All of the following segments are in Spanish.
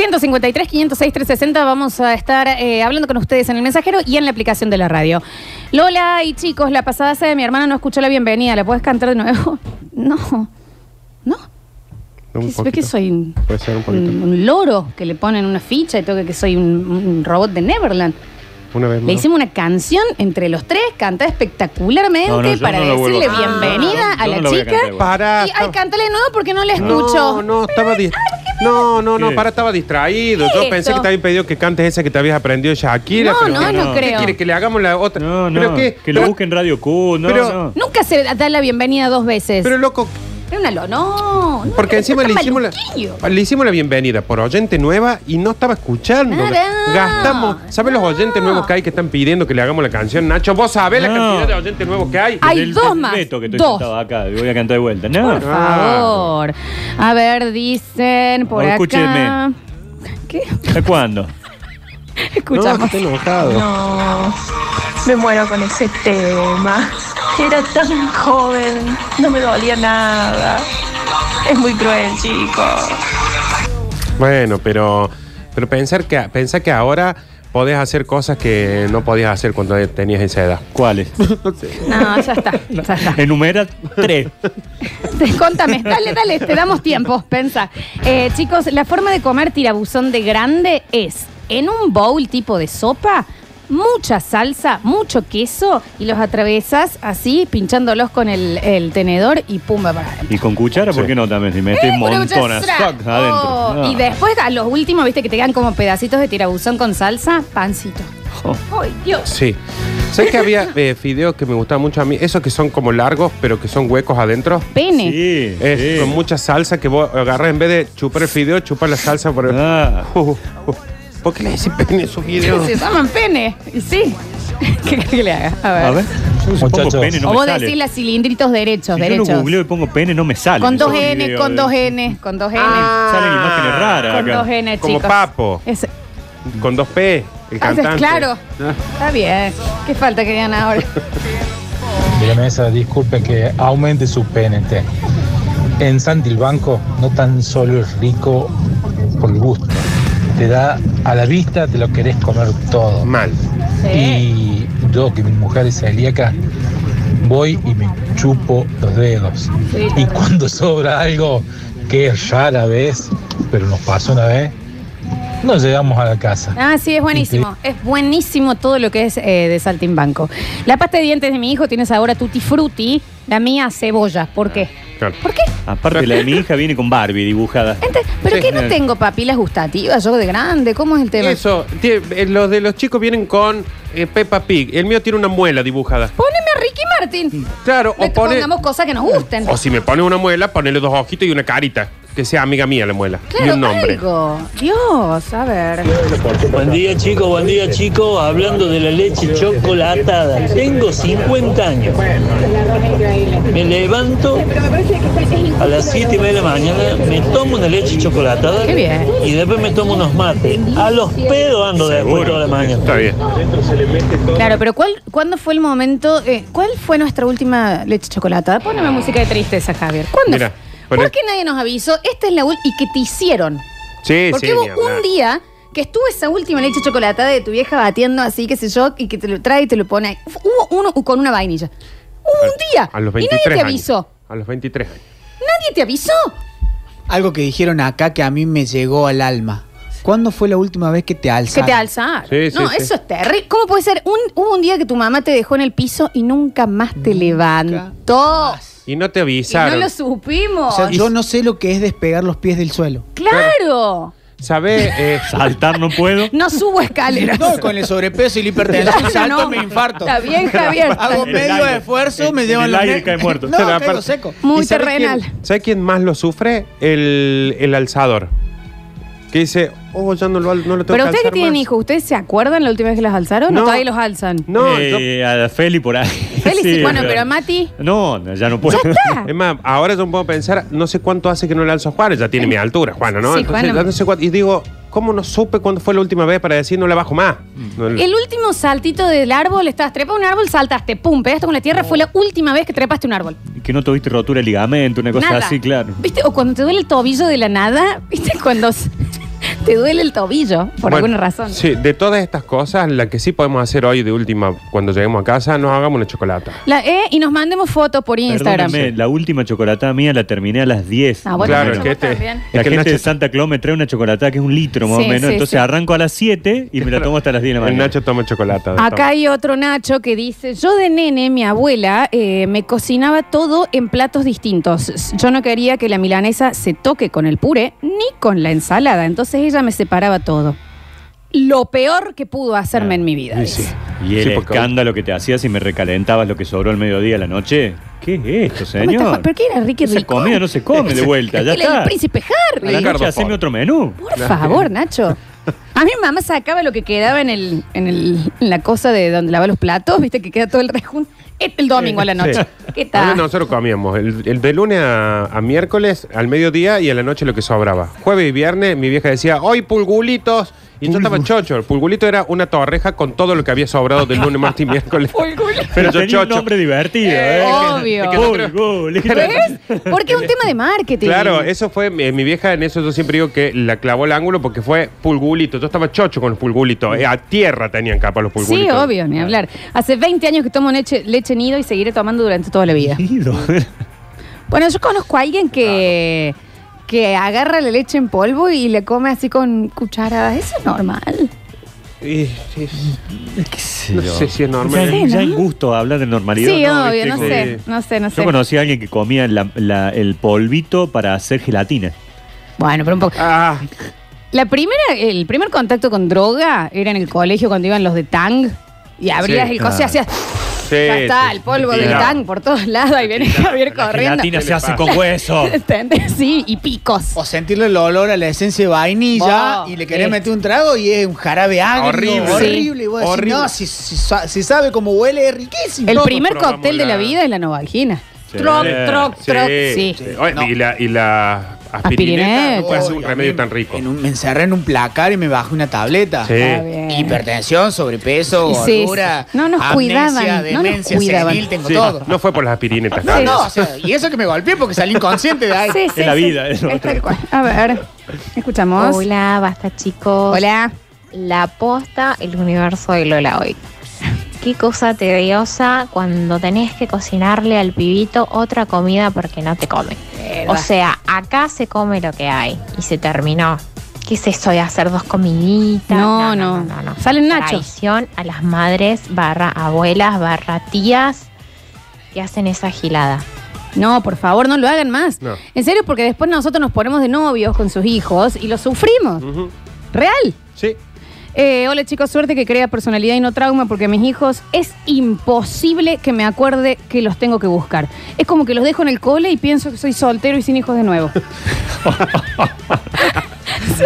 153, 506, 360. Vamos a estar eh, hablando con ustedes en el mensajero y en la aplicación de la radio. Lola y chicos, la pasada de mi hermana no escuchó la bienvenida. ¿La puedes cantar de nuevo? No. ¿No? Un ¿Qué, ¿Ve poquito. que soy un, poquito. un- loro que le ponen una ficha y todo que soy un, robot de Neverland? Una vez Le más. hicimos una canción entre los tres, cantada espectacularmente No, no, para no decirle bienvenida No, a la no lo voy a chica. Y, ay, cántale de nuevo porque no le No, escucho. no, estaba di- No, no, no, ¿Qué? para, estaba distraído. ¿Qué Yo es pensé esto? que te había pedido que cantes esa que te habías aprendido Shakira. No, pero no, no ¿Qué creo. quiere? Que le hagamos la otra. No, no. ¿Pero qué? Que lo Pero- busquen Radio Q. No, pero- no. Nunca se da la bienvenida dos veces. Pero loco, Era una lo, no. no, porque encima le está hicimos, la, le hicimos la bienvenida por oyente nueva y no estaba escuchando. Nada. Gastamos. ¿Sabes los oyentes nuevos que hay que están pidiendo que le hagamos la canción? Nacho, ¿vos sabés la No. cantidad de oyentes nuevos que hay? Hay Del- dos del más. Beto que estoy Dos. sentado acá. Voy a cantar de vuelta. No. Por favor. A ver, dicen por No, acá. escúcheme. ¿Qué? ¿Hasta cuándo? No, Escuchamos. enojado. No, me muero con ese tema. Era tan joven, no me dolía nada. Es muy cruel, chicos. Bueno, pero, pero pensar que, pensar que ahora podés hacer cosas que no podías hacer cuando tenías esa edad. ¿Cuáles? No, ya está. Ya está. Enumera tres. Contame, dale, dale, te damos tiempo, pensa. Eh, chicos, la forma de comer tirabuzón de grande es en un bowl tipo de sopa, mucha salsa, mucho queso y los atravesas así, pinchándolos con el, el tenedor y pumba para adentro. Y con cuchara, ¿por qué no también? Si metes Una montonas adentro. Oh, No. Y después a los últimos, viste que te quedan como pedacitos de tirabuzón con salsa, pancito. Oh. ¡Ay, Dios! Sí. ¿Sabes que había eh, fideos que me gustaban mucho a mí? Esos que son como largos, pero que son huecos adentro. Pene. Sí, Es sí. con mucha salsa que vos agarras en vez de chupar el fideo, chupar la salsa por el... Ah. Uh, uh. ¿Por qué le decís pene a esos fideos? Se llaman pene. Y sí. ¿Qué querés que le haga? A ver. A ver. Yo si pongo Muchachos. pene no o me vos sale. decís las cilindritos derechos, Si yo derechos. lo googleo y pongo pene, no me sale. con dos N, con dos N, con dos N. Salen imágenes raras con acá. dos N, Como chicos. papo, Es- con dos P, el haces- cantante. claro. Ah. Está bien. ¿Qué falta que digan ahora? de la mesa, disculpe que aumente su PNT. En Santilbanco no tan solo es rico por gusto, te da a la vista, te lo querés comer todo. Mal. Y yo, que mi mujer es celíaca, voy y me chupo los dedos. Sí, Y cuando sobra algo que es rara vez, pero nos pasó una vez, nos llegamos a la casa. Ah, sí, es buenísimo. Es buenísimo todo lo que es eh, de Saltimbanco. La pasta de dientes de mi hijo tiene sabor a tutti frutti, la mía a cebolla. ¿Por qué? Claro. ¿Por qué? Aparte, la de mi hija viene con Barbie dibujada. Ente- ¿Pero Sí. qué no tengo papilas gustativas yo de grande? ¿Cómo es el tema? Eso, tie- eh, los de los chicos vienen con eh, Peppa Pig. El mío tiene una muela dibujada. Poneme a Ricky Martin. Claro, Le o pone... pongamos cosas que nos gusten. O si me pone una muela, ponele dos ojitos y una carita. Que sea amiga mía la muela. y un nombre. algo. Dios, a ver. Buen día chicos, buen día chicos. Hablando de la leche chocolatada. Tengo 50 años. Me levanto a las 7 y media de la mañana, me tomo una leche chocolatada. Qué bien. Y después me tomo unos mates. A los pedos ando después toda la mañana. Está bien. Claro, pero ¿cuál, ¿cuándo fue el momento? eh, ¿Cuál fue nuestra última leche chocolatada? Poneme música de tristeza, Javier. ¿Cuándo? Mira, ¿Por qué nadie nos avisó? Esta es la última. ¿Y que te hicieron? Sí, Porque sí. hubo ni hablar. un día que estuvo esa última leche chocolatada de tu vieja batiendo así, qué sé yo, y que te lo trae y te lo pone. ahí. Hubo uno con una vainilla. Hubo un día. A los y 23 nadie te años. avisó. A los 23 años. Nadie te avisó. Algo que dijeron acá que a mí me llegó al alma. ¿Cuándo fue la última vez que te Que te alzaron. Sí, sí, no, sí. eso es terrible. ¿Cómo puede ser? Un, hubo un día que tu mamá te dejó en el piso y nunca más te levantó. Y no te Y no avisaron. lo supimos. O sea, yo no sé lo que es despegar los pies del suelo. Claro. ¿Sabes? Eh, Saltar no puedo. No subo escaleras. No, con el sobrepeso y la hipertensión salto No. me infarto. Está bien, Javier. Hago En el medio aire. esfuerzo, En- me en llevan el los aire ne- cae muerto. No, Pero caigo aparte- seco. Muy ¿Y sabe terrenal. quién- ¿Sabe quién más lo sufre? El, el alzador. Que dice, oh, ya no lo, no lo tengo Pero ustedes que alzar tienen más. hijos, ¿ustedes se acuerdan la última vez que los alzaron No. o todavía los alzan? No, Eh, a la Feli por ahí. Félix, Sí, bueno, pero a Mati. No, ya no puedo. Ya está. Es más, ahora yo puedo pensar, no sé cuánto hace que no le alzo a Juárez, ya tiene mi altura, Juana, ¿no? Sí, Entonces, Juana. ya no sé cuánto- y digo, ¿cómo no supe cuándo fue la última vez para decir no la bajo más? No, El último saltito del árbol, estabas trepa un árbol, saltaste, pum, pegaste con la tierra, fue la última vez que trepaste un árbol. Que no tuviste rotura de ligamento, una cosa Nada. así, claro. ¿Viste? O cuando te duele el tobillo de la nada, ¿viste? Cuando, Te duele el tobillo, por Bueno, alguna razón. Sí, de todas estas cosas, la que sí podemos hacer hoy de última, cuando lleguemos a casa, nos hagamos una chocolata. La E y nos mandemos fotos por Instagram. Perdóname, la última chocolatada mía la terminé a las 10. Ah, bueno, Claro, es que este- también. La Es que el gente Nacho- de Santa Claus me trae una chocolatada que es un litro más Sí, o menos. sí, Entonces sí. arranco a las 7 y me la tomo hasta las 10 de la El mañana. Nacho toma chocolate. Acá hay otro Nacho que dice, yo de nene, mi abuela eh, me cocinaba todo en platos distintos. Yo no quería que la milanesa se toque con el puré ni con la ensalada, entonces ella me separaba todo. Lo peor que pudo hacerme en mi vida. Sí, dice. sí. Y el Sí, porque- escándalo que te hacías si me recalentabas lo que sobró al mediodía a la noche. ¿Qué es esto, ¿Cómo estás? señor? ¿Pero qué era, Ricky Esa Rico? comida no se come de vuelta, ya está. el príncipe A Harry. la Ricardo noche haceme Ford. otro menú. Por favor, Nacho. A mi mamá sacaba lo que quedaba en el, en el en la cosa de donde lava los platos, viste que queda todo el rejunto. El domingo a la noche. ¿Qué Antes tal? nosotros comíamos el, el de lunes a, a miércoles, al mediodía y a la noche lo que sobraba. Jueves y viernes mi vieja decía, hoy pulgulitos. Y yo estaba chocho. El pulgulito era una torreja con todo lo que había sobrado del lunes, martes y miércoles. Pero yo tenía un nombre divertido, ¿eh? Obvio. Es que no creo- Pulgulito. ¿Ves? Porque es un tema de marketing. Claro, eso fue mi, mi vieja, en eso yo siempre digo que la clavó el ángulo porque fue pulgulito. Yo estaba chocho con los pulgulitos. Eh, a tierra tenían capa los pulgulitos. Sí, obvio, ni hablar. Hace 20 años que tomo leche, leche nido y seguiré tomando durante toda la vida. Ido. Bueno, yo conozco a alguien que, que agarra la leche en polvo y le come así con cucharadas. Eso es normal. Y- sí, ¿Qué sé No yo? sé si es normal. Ya, ya gusto hablar de normalidad. Sí, ¿no? obvio, ¿Viste? no Como- sé, no sé, no sé. Yo conocí a alguien que comía la- la- el polvito para hacer gelatina. Bueno, pero un poco. Ah, La primera, el primer contacto con droga era en el colegio cuando iban los de Tang y abrías Sí. el coso y Ah. hacías. Sí, ya está, sí, el polvo sí, del no. Tang por todos lados y viene Javier La corriendo. gelatina ¿Qué se hace con hueso. ¿Entendés? Sí, y picos. O sentirle el olor a la esencia de vainilla Oh, y le querés eh. meter un trago y es un jarabe agrio. Horrible. Horrible. Y vos decís, Horrible. no, si, si sa- si sabe cómo huele, es riquísimo. El primer probamos cóctel de la la- vida es la novalgina. Sí. Troc, troc, troc, sí. Oye, No. Y la, y la aspirineta Aspirineta. no puede ser un a remedio mí tan rico. en un- me encerré en un placar y me bajé una tableta. Sí. Está bien. Hipertensión, sobrepeso, Sí, gordura, sí. No nos amnesia, cuidaban, no nos demencia cuidaban. senil, tengo Sí, todo. No fue por las aspirinetas. No, Sí. no, o sea, y eso que me golpeé porque salí inconsciente de ahí. Sí, sí, Es la vida, es lo Es otro. tal cual. A ver, escuchamos. Hola, basta chicos. Hola. La posta, el universo de Lola hoy. Qué cosa tediosa cuando tenés que cocinarle al pibito otra comida porque no te come. O sea, acá se come lo que hay y se terminó. ¿Qué es eso de hacer dos comiditas? No, no. Salen nachos. Traición a las madres, barra abuelas, barra tías que hacen esa gilada. No, por favor, no lo hagan más. No. En serio, porque después nosotros nos ponemos de novios con sus hijos y lo sufrimos. Real. Sí. Eh, hola chicos, suerte que crea personalidad y no trauma porque mis hijos es imposible que me acuerde que los tengo que buscar. Es como que los dejo en el cole y pienso que soy soltero y sin hijos de nuevo. no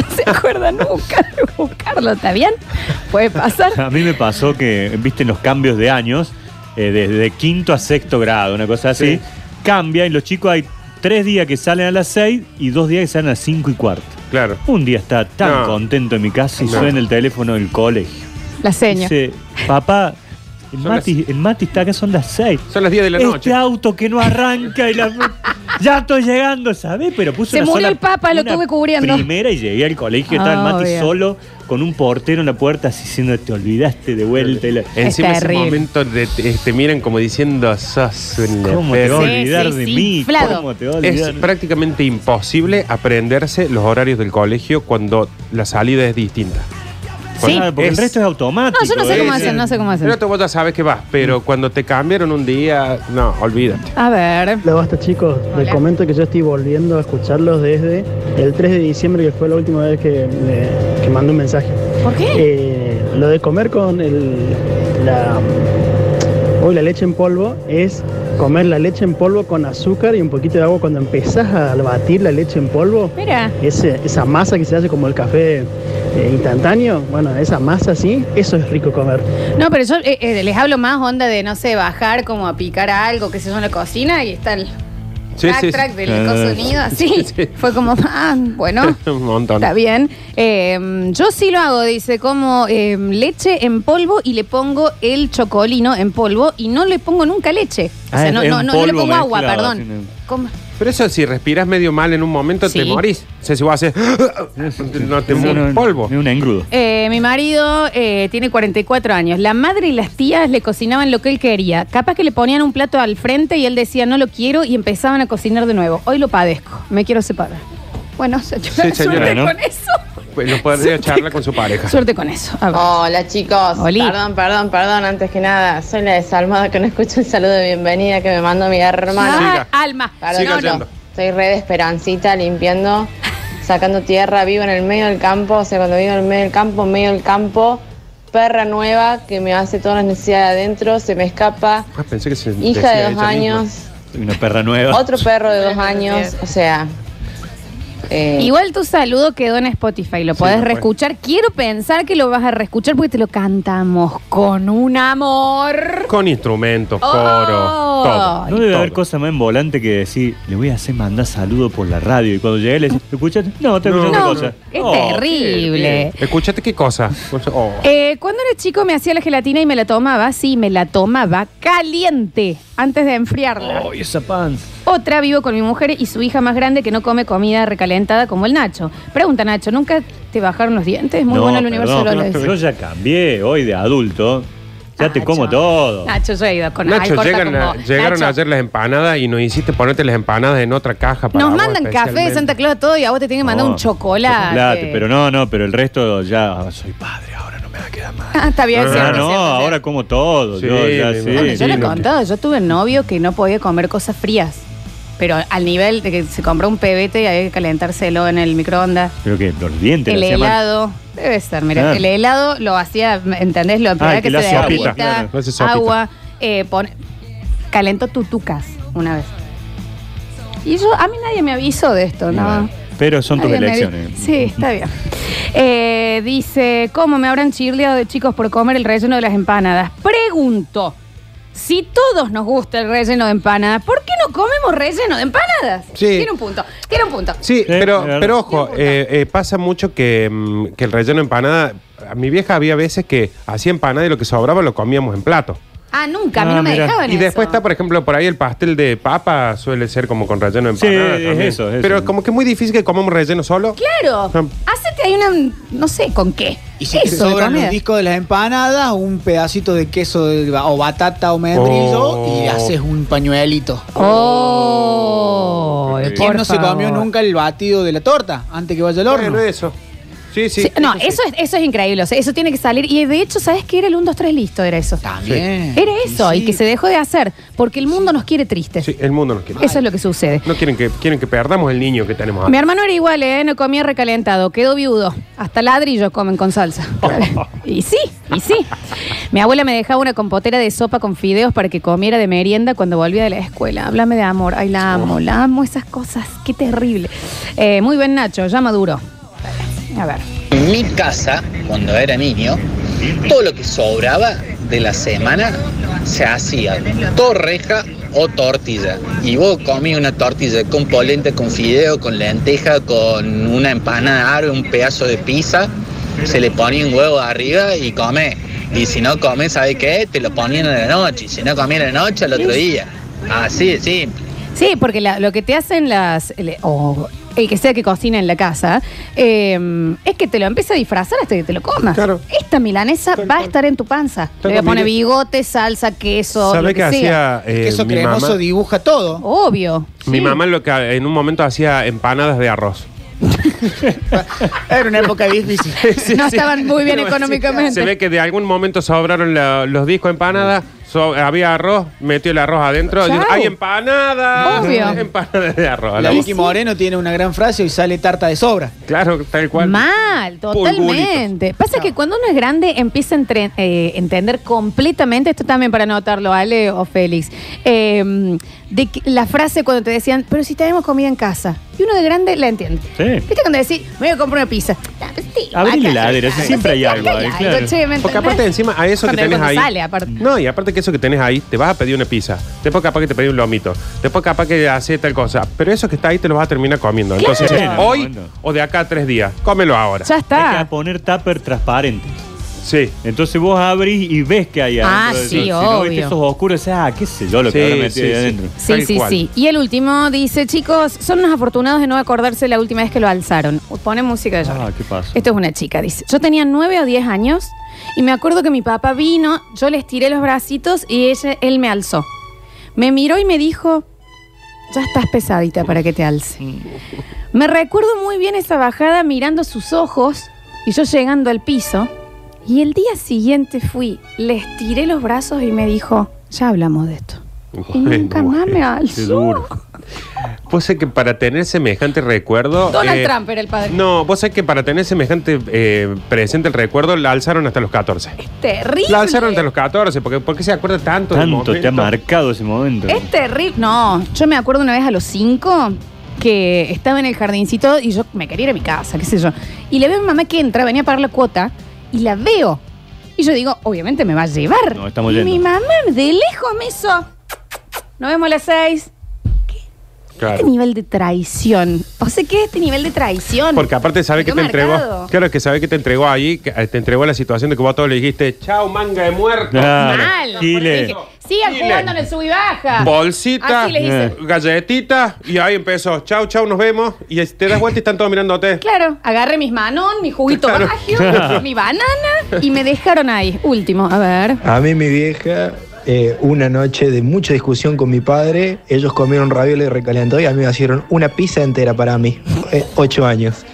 se acuerda nunca de buscarlo, ¿está bien? Puede pasar. A mí me pasó que, viste, en los cambios de años, eh, desde quinto a sexto grado, una cosa así, Sí. cambia y los chicos hay tres días que salen a las seis y dos días que salen a las cinco y cuarto. Claro. Un día está tan No. contento en mi casa y No. suena el teléfono del colegio. La seña. Dice, papá, el Son Mati, el Mati está acá, son las seis. Son las 10 de la este noche. auto que no arranca y la... ya estoy llegando, ¿sabes? Pero puso Se una murió sola- el Papa, lo una tuve cubriendo. Primera y llegué al colegio, estaba el Mati Obvio. solo con un portero en la puerta así diciendo, te olvidaste de vuelta. Y la- Encima ese terrible. momento de, te, te miran como diciendo, sos un ¿Cómo te enfermo". vas a Sí, olvidar sí, de sí, mí? inflado. ¿Cómo te vas a Es olvidar? prácticamente imposible aprenderse los horarios del colegio cuando la salida es distinta. Sí. Ah, porque Es- el resto es automático. No, yo no sé ¿eh? cómo sí. hacen, no sé cómo hacen. Pero tú vos ya sabes que vas, pero cuando te cambiaron un día, no, olvídate. A ver. Hola, basta chicos. Les Hola. comento que yo estoy volviendo a escucharlos desde el 3 de diciembre, que fue la última vez que, me- que mandé un mensaje. ¿Por qué? Eh, lo de comer con el, la, hoy la leche en polvo es comer la leche en polvo con azúcar y un poquito de agua cuando empezás a batir la leche en polvo. Mira. Ese- esa masa que se hace como el café eh, instantáneo, bueno, esa masa así, eso es rico comer. No, pero yo eh, eh, les hablo más onda de, no sé, bajar como a picar algo que se yo en la cocina y está el Sí, track, sí, sí. track del Ah. sonido así. Sí, sí. Fue como, ah, bueno. un montón. Está bien. Eh, yo sí lo hago, dice, como eh, leche en polvo y le pongo el chocolino en polvo y no le pongo nunca leche. O Ah, sea, es- no, no, no, no le polvo pongo agua, mezclado, perdón. así, ¿no? ¿Cómo? Pero eso, si respiras medio mal en un momento, te morís. O sea, si vos haces. no te mueres polvo. Ni un engrudo. Eh, mi marido eh, tiene 44 años. La madre y las tías le cocinaban lo que él quería. Capaz que le ponían un plato al frente y él decía no lo quiero y empezaban a cocinar de nuevo. Hoy lo padezco. Me quiero separar. Bueno, señora, Sí, señora, suerte ¿no? con eso. Pues no podría charlar con su pareja. Suerte con eso. A ver. Hola chicos, Oli. perdón, perdón, perdón, antes que nada, soy la desalmada que no escucho el saludo de bienvenida que me mandó mi hermano. Ah, Alma. Perdón, Siga no, yendo. Soy re de esperancita, limpiando, sacando tierra, vivo en el medio del campo, o sea, cuando vivo en el medio del campo, en medio del campo, perra nueva que me hace todas las necesidades adentro, se me escapa, Ah, pensé que se hija de dos misma. años, Una perra nueva. otro perro de dos años, o sea... eh, Igual tu saludo quedó en Spotify, lo podés lo puedes. reescuchar. Quiero pensar que lo vas a reescuchar porque te lo cantamos con un amor. Con instrumentos, Oh. coro, todo. No debe haber cosa más en volante que decir, le voy a hacer mandar saludo por la radio. Y cuando llegué le decía, ¿lo escuchaste? No, te escuché No, otra cosa. es Oh, terrible. Escuchate qué cosa. Oh. Eh, cuando era chico me hacía la gelatina y me la tomaba, sí, me la tomaba caliente antes de enfriarla. Oh, y esa panza. Otra vivo con mi mujer y su hija más grande que no come comida recalentada como el Nacho. Pregunta Nacho, ¿nunca te bajaron los dientes? Muy No, bueno el universo perdón, de Loles. Yo ya cambié hoy de adulto. Ya te como todo. Nacho, yo he ido con ay, Nacho, corta llegan con a- vos. llegaron Nacho, ayer las empanadas y nos hiciste ponerte las empanadas en otra caja para Nos vos mandan café de especialmente. Santa Claus todo y a vos te tienen que mandar No, un chocolate. chocolate, pero no, no, pero el resto ya ah, soy padre, ahora no me va a quedar mal. Ah, está bien, Ah, cierto, no, cierto, ahora cierto. como todo. Sí, yo ya mi sí. Bueno, yo le he no. contado, yo tuve un novio que no podía comer cosas frías. Pero al nivel de que se compró un pebete y había que calentárselo en el microondas. Creo que los dientes El mal. helado, debe ser, mira, Ah. el helado lo hacía, ¿entendés? Lo Ah, que que, le se sopita, claro, agua, eh, pone- calentó tutucas una vez. Y yo, a mí nadie me avisó de esto, ¿no? Pero son tus elecciones. Sí, está bien. Eh, dice, ¿cómo me habrán chirleado de chicos por comer el relleno de las empanadas? Pregunto, si todos nos gusta el relleno de empanadas, ¿por qué no comemos relleno de empanadas? Sí. Tiene un punto, tiene un punto. Sí, pero, pero ojo, eh, eh, pasa mucho que, mm, que el relleno de empanada. A mi vieja había veces que hacía empanada y lo que sobraba lo comíamos en plato. Ah, nunca, a mí Ah, no me mira. dejaban Y eso. después está, por ejemplo, por ahí el pastel de papa, suele ser como con relleno de Sí, empanada. es también. eso, es Pero eso. como que es muy difícil que comamos relleno solo. Claro, Ah. hacete ahí una, no sé, ¿con qué? Y si te Eso de sobran los discos de las empanadas, un pedacito de queso de- o batata o membrillo Oh. y haces un pañuelito. Oh, Sí. ¿Quién por no se comió favor. nunca el batido de la torta antes que vaya al horno? Bueno, eso. Sí, sí. Sí, no, sí. eso es, eso es increíble. o sea, eso tiene que salir. Y de hecho, ¿sabes qué era el 1, 2, 3 listo? Era eso. También. Era eso, y, que se dejó de hacer. Porque el mundo nos quiere tristes. Sí, el mundo nos quiere. Eso es lo que sucede. No quieren que, quieren que perdamos el niño que tenemos Mi ahora. hermano era igual, ¿eh? No comía recalentado. Quedó viudo. Hasta ladrillos comen con salsa. y sí, y sí. Mi abuela me dejaba una compotera de sopa con fideos para que comiera de merienda cuando volvía de la escuela. Háblame de amor. Ay, la amo, la amo esas cosas. Qué terrible. Eh, muy bien, Nacho. Ya maduro. A ver. En mi casa, cuando era niño, todo lo que sobraba de la semana se hacía torreja o tortilla. Y vos comías una tortilla con polenta, con fideo, con lenteja, con una empanada árabe, un pedazo de pizza, se le ponía un huevo arriba y comés. Y si no comés, ¿sabes qué? Te lo ponían en la noche. Y si no comías en la noche, al otro día. Así de simple. Sí, porque la- lo que te hacen las. El que sea que cocina en la casa, eh, es que te lo empieza a disfrazar hasta que te lo comas. Claro. Esta milanesa va a estar en tu panza. Le voy a poner mire- bigote, salsa, queso. ¿Sabe lo qué que sea. hacía eh, queso mi cremoso mamá? dibuja todo. Obvio. Mi sí. mamá lo que en un momento hacía empanadas de arroz. Era una época difícil. no estaban muy bien económicamente. Se ve que de algún momento sobraron la- los discos de empanada, so- había arroz, metió el arroz adentro. Dice, ¡Hay empanada! Obvio. Empanadas de arroz. La la Vicky. Moreno tiene una gran frase y sale tarta de sobra. Claro, tal cual. Mal, totalmente. Pasa que cuando uno es grande empieza a entre- eh, entender completamente, esto también para anotarlo, Ale o Félix, eh, de que la frase cuando te decían, pero si tenemos comida en casa, y uno de grande la entiende. Sí. ¿Viste cuando decís, me voy a comprar una pizza? Ah, pues sí, Abrí la acá, heladera, siempre hay algo ahí, claro. che, ¿me Porque entendés? aparte encima a eso que Cuando- tenés ahí. sale, aparte. No, y aparte que eso que tenés ahí, te vas a pedir una pizza. Después capaz que te pedís un lomito. Después capaz que hace tal cosa. Pero eso que está ahí te lo vas a terminar comiendo. Entonces, Claro. hoy Bueno. o de acá a tres días, cómelo ahora. Ya Hay está. que poner tupper transparente. Sí. Entonces vos abrís y ves que hay Ah, adentro. de sí. Si no viste obvio. esos oscuros, decís, ah, qué sé yo lo que Sí, habrá metido sí, ahí sí. adentro. Sí, Tal sí, cual. sí. Y el último dice, chicos, son unos afortunados de no acordarse la última vez que lo alzaron. Pone música de llorar. Ah, ¿qué pasa? Esto es una chica, dice. Yo tenía nueve o diez años y me acuerdo que mi papá vino, yo le estiré los bracitos y ella, él me alzó. Me miró y me dijo, ya estás pesadita para que te alce. Me recuerdo muy bien esa bajada mirando sus ojos y yo llegando al piso. Y el día siguiente fui, le estiré los brazos y me dijo, ya hablamos de esto. Y nunca más me Qué alzó. duro. Vos sé que para tener semejante recuerdo. Donald eh, Trump era el padre. No, vos sabés que para tener semejante eh, presente el recuerdo, la alzaron hasta los 14. Terrible. La alzaron hasta los 14, porque ¿por qué se acuerda tanto Tanto te ha marcado ese momento. Es terrible. No, yo me acuerdo una vez a los cinco que estaba en el jardincito y yo me quería ir a mi casa, qué sé yo. Y le veo a mi mamá que entra, venía a pagar la cuota y la veo. Y yo digo, obviamente me va a llevar. No, estamos y yendo. mi mamá de lejos me hizo. Nos vemos a las seis. Claro. Este nivel de traición. O sea, ¿qué es este nivel de traición? Porque aparte sabe que te entregó. Claro que sabe que te entregó ahí, que eh, te entregó la situación de que vos a todos le dijiste, chao manga de muerto. Claro. Mal. Gile. Sigan jugando en el sub y baja. Bolsita, Así les hice. galletita, y ahí empezó, chau, chau, nos vemos. Y te das vuelta y están todos mirándote. Claro, agarré mis manón, mi juguito Claro. bagio, mi banana y me dejaron ahí. Último, a ver. A mí mi vieja, eh, una noche de mucha discusión con mi padre, ellos comieron ravioles recalentados y a mí me hicieron una pizza entera para mí, eh, ocho años.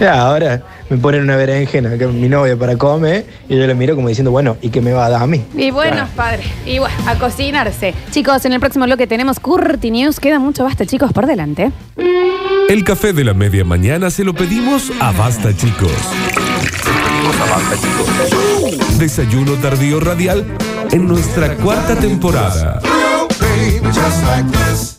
Ya, ahora me ponen una berenjena que mi novia para comer y yo le miro como diciendo, bueno, ¿y qué me va a dar a mí? Y bueno, padre, y bueno, a cocinarse. Chicos, en el próximo bloque tenemos Curti News. Queda mucho basta, chicos, por delante. El café de la media mañana se lo pedimos a Basta Chicos. Desayuno tardío radial en nuestra cuarta temporada. Just like this.